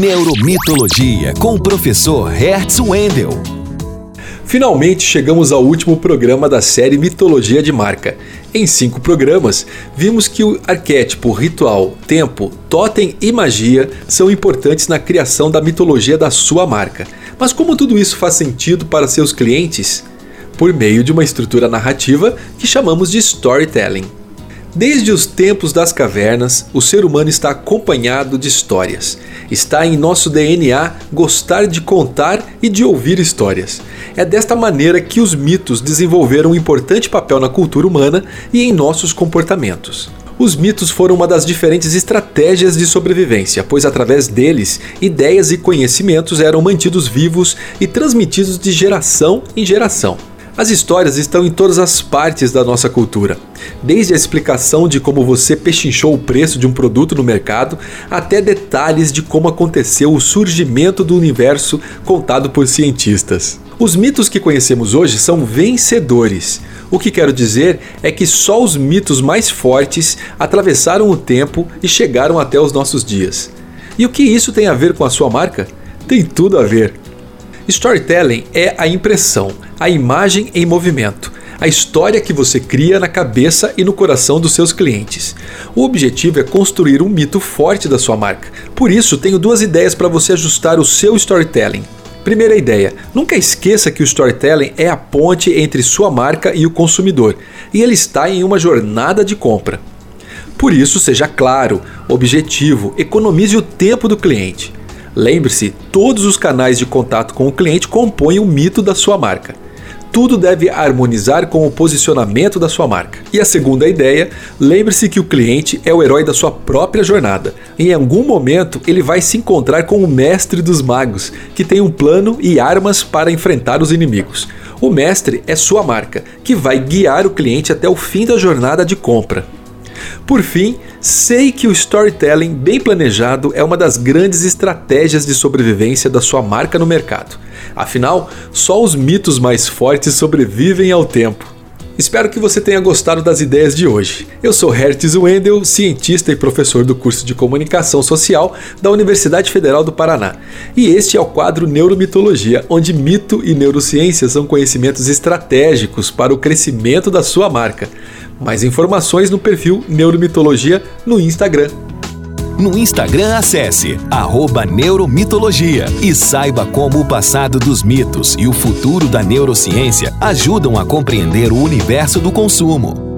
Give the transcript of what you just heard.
Neuromitologia com o professor Hertz Wendel. Finalmente chegamos ao último programa da série Mitologia de Marca. Em cinco programas, vimos que o arquétipo, ritual, tempo, totem e magia são importantes na criação da mitologia da sua marca. Mas como tudo isso faz sentido para seus clientes? Por meio de uma estrutura narrativa que chamamos de storytelling. Desde os tempos das cavernas, o ser humano está acompanhado de histórias. Está em nosso DNA gostar de contar e de ouvir histórias. É desta maneira que os mitos desenvolveram um importante papel na cultura humana e em nossos comportamentos. Os mitos foram uma das diferentes estratégias de sobrevivência, pois através deles, ideias e conhecimentos eram mantidos vivos e transmitidos de geração em geração. As histórias estão em todas as partes da nossa cultura, desde a explicação de como você pechinchou o preço de um produto no mercado, até detalhes de como aconteceu o surgimento do universo contado por cientistas. Os mitos que conhecemos hoje são vencedores. O que quero dizer é que só os mitos mais fortes atravessaram o tempo e chegaram até os nossos dias. E o que isso tem a ver com a sua marca? Tem tudo a ver. Storytelling é a impressão, a imagem em movimento, a história que você cria na cabeça e no coração dos seus clientes. O objetivo é construir um mito forte da sua marca. Por isso, tenho duas ideias para você ajustar o seu storytelling. Primeira ideia: nunca esqueça que o storytelling é a ponte entre sua marca e o consumidor, e ele está em uma jornada de compra. Por isso, seja claro, objetivo, economize o tempo do cliente. Lembre-se, todos os canais de contato com o cliente compõem o mito da sua marca. Tudo deve harmonizar com o posicionamento da sua marca. E a segunda ideia, lembre-se que o cliente é o herói da sua própria jornada. Em algum momento, ele vai se encontrar com o mestre dos magos, que tem um plano e armas para enfrentar os inimigos. O mestre é sua marca, que vai guiar o cliente até o fim da jornada de compra. Por fim, sei que o storytelling bem planejado é uma das grandes estratégias de sobrevivência da sua marca no mercado. Afinal, só os mitos mais fortes sobrevivem ao tempo. Espero que você tenha gostado das ideias de hoje. Eu sou Hertz Wendel, cientista e professor do curso de Comunicação Social da Universidade Federal do Paraná. E este é o quadro Neuromitologia, onde mito e neurociência são conhecimentos estratégicos para o crescimento da sua marca. Mais informações no perfil Neuromitologia no Instagram. No Instagram, acesse Neuromitologia e saiba como o passado dos mitos e o futuro da neurociência ajudam a compreender o universo do consumo.